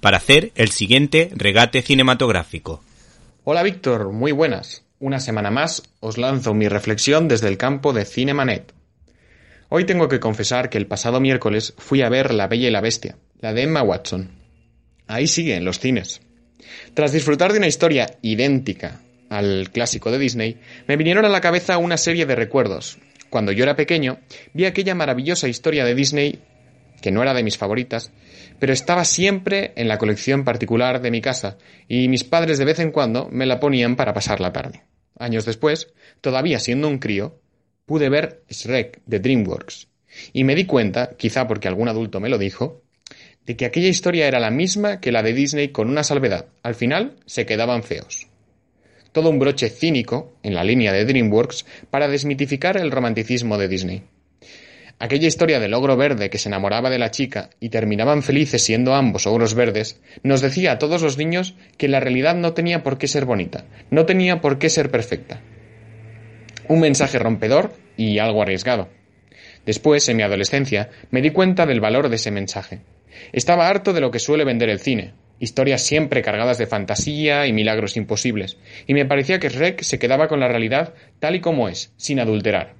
para hacer el siguiente regate cinematográfico. Hola Víctor, muy buenas. Una semana más os lanzo mi reflexión desde el campo de Cinemanet. Hoy tengo que confesar que el pasado miércoles fui a ver La Bella y la Bestia, la de Emma Watson. Ahí sigue, en los cines. Tras disfrutar de una historia idéntica al clásico de Disney, me vinieron a la cabeza una serie de recuerdos. Cuando yo era pequeño, vi aquella maravillosa historia de Disney, que no era de mis favoritas, pero estaba siempre en la colección particular de mi casa, y mis padres de vez en cuando me la ponían para pasar la tarde. Años después, todavía siendo un crío, pude ver Shrek de DreamWorks, y me di cuenta, quizá porque algún adulto me lo dijo, de que aquella historia era la misma que la de Disney con una salvedad. Al final se quedaban feos. Todo un broche cínico, en la línea de DreamWorks, para desmitificar el romanticismo de Disney. Aquella historia del ogro verde que se enamoraba de la chica y terminaban felices siendo ambos ogros verdes, nos decía a todos los niños que la realidad no tenía por qué ser bonita, no tenía por qué ser perfecta. Un mensaje rompedor y algo arriesgado. Después, en mi adolescencia, me di cuenta del valor de ese mensaje. Estaba harto de lo que suele vender el cine, historias siempre cargadas de fantasía y milagros imposibles, y me parecía que Shrek se quedaba con la realidad tal y como es, sin adulterar.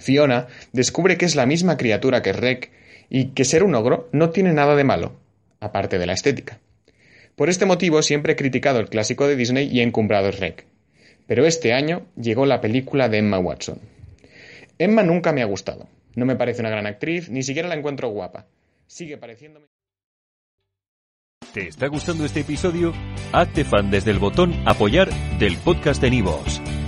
Fiona descubre que es la misma criatura que Shrek y que ser un ogro no tiene nada de malo, aparte de la estética. Por este motivo siempre he criticado el clásico de Disney y he encumbrado Shrek. Pero este año llegó la película de Emma Watson. Emma nunca me ha gustado. No me parece una gran actriz, ni siquiera la encuentro guapa. Sigue pareciéndome. ¿Te está gustando este episodio? Hazte fan desde el botón Apoyar del podcast de Nivos.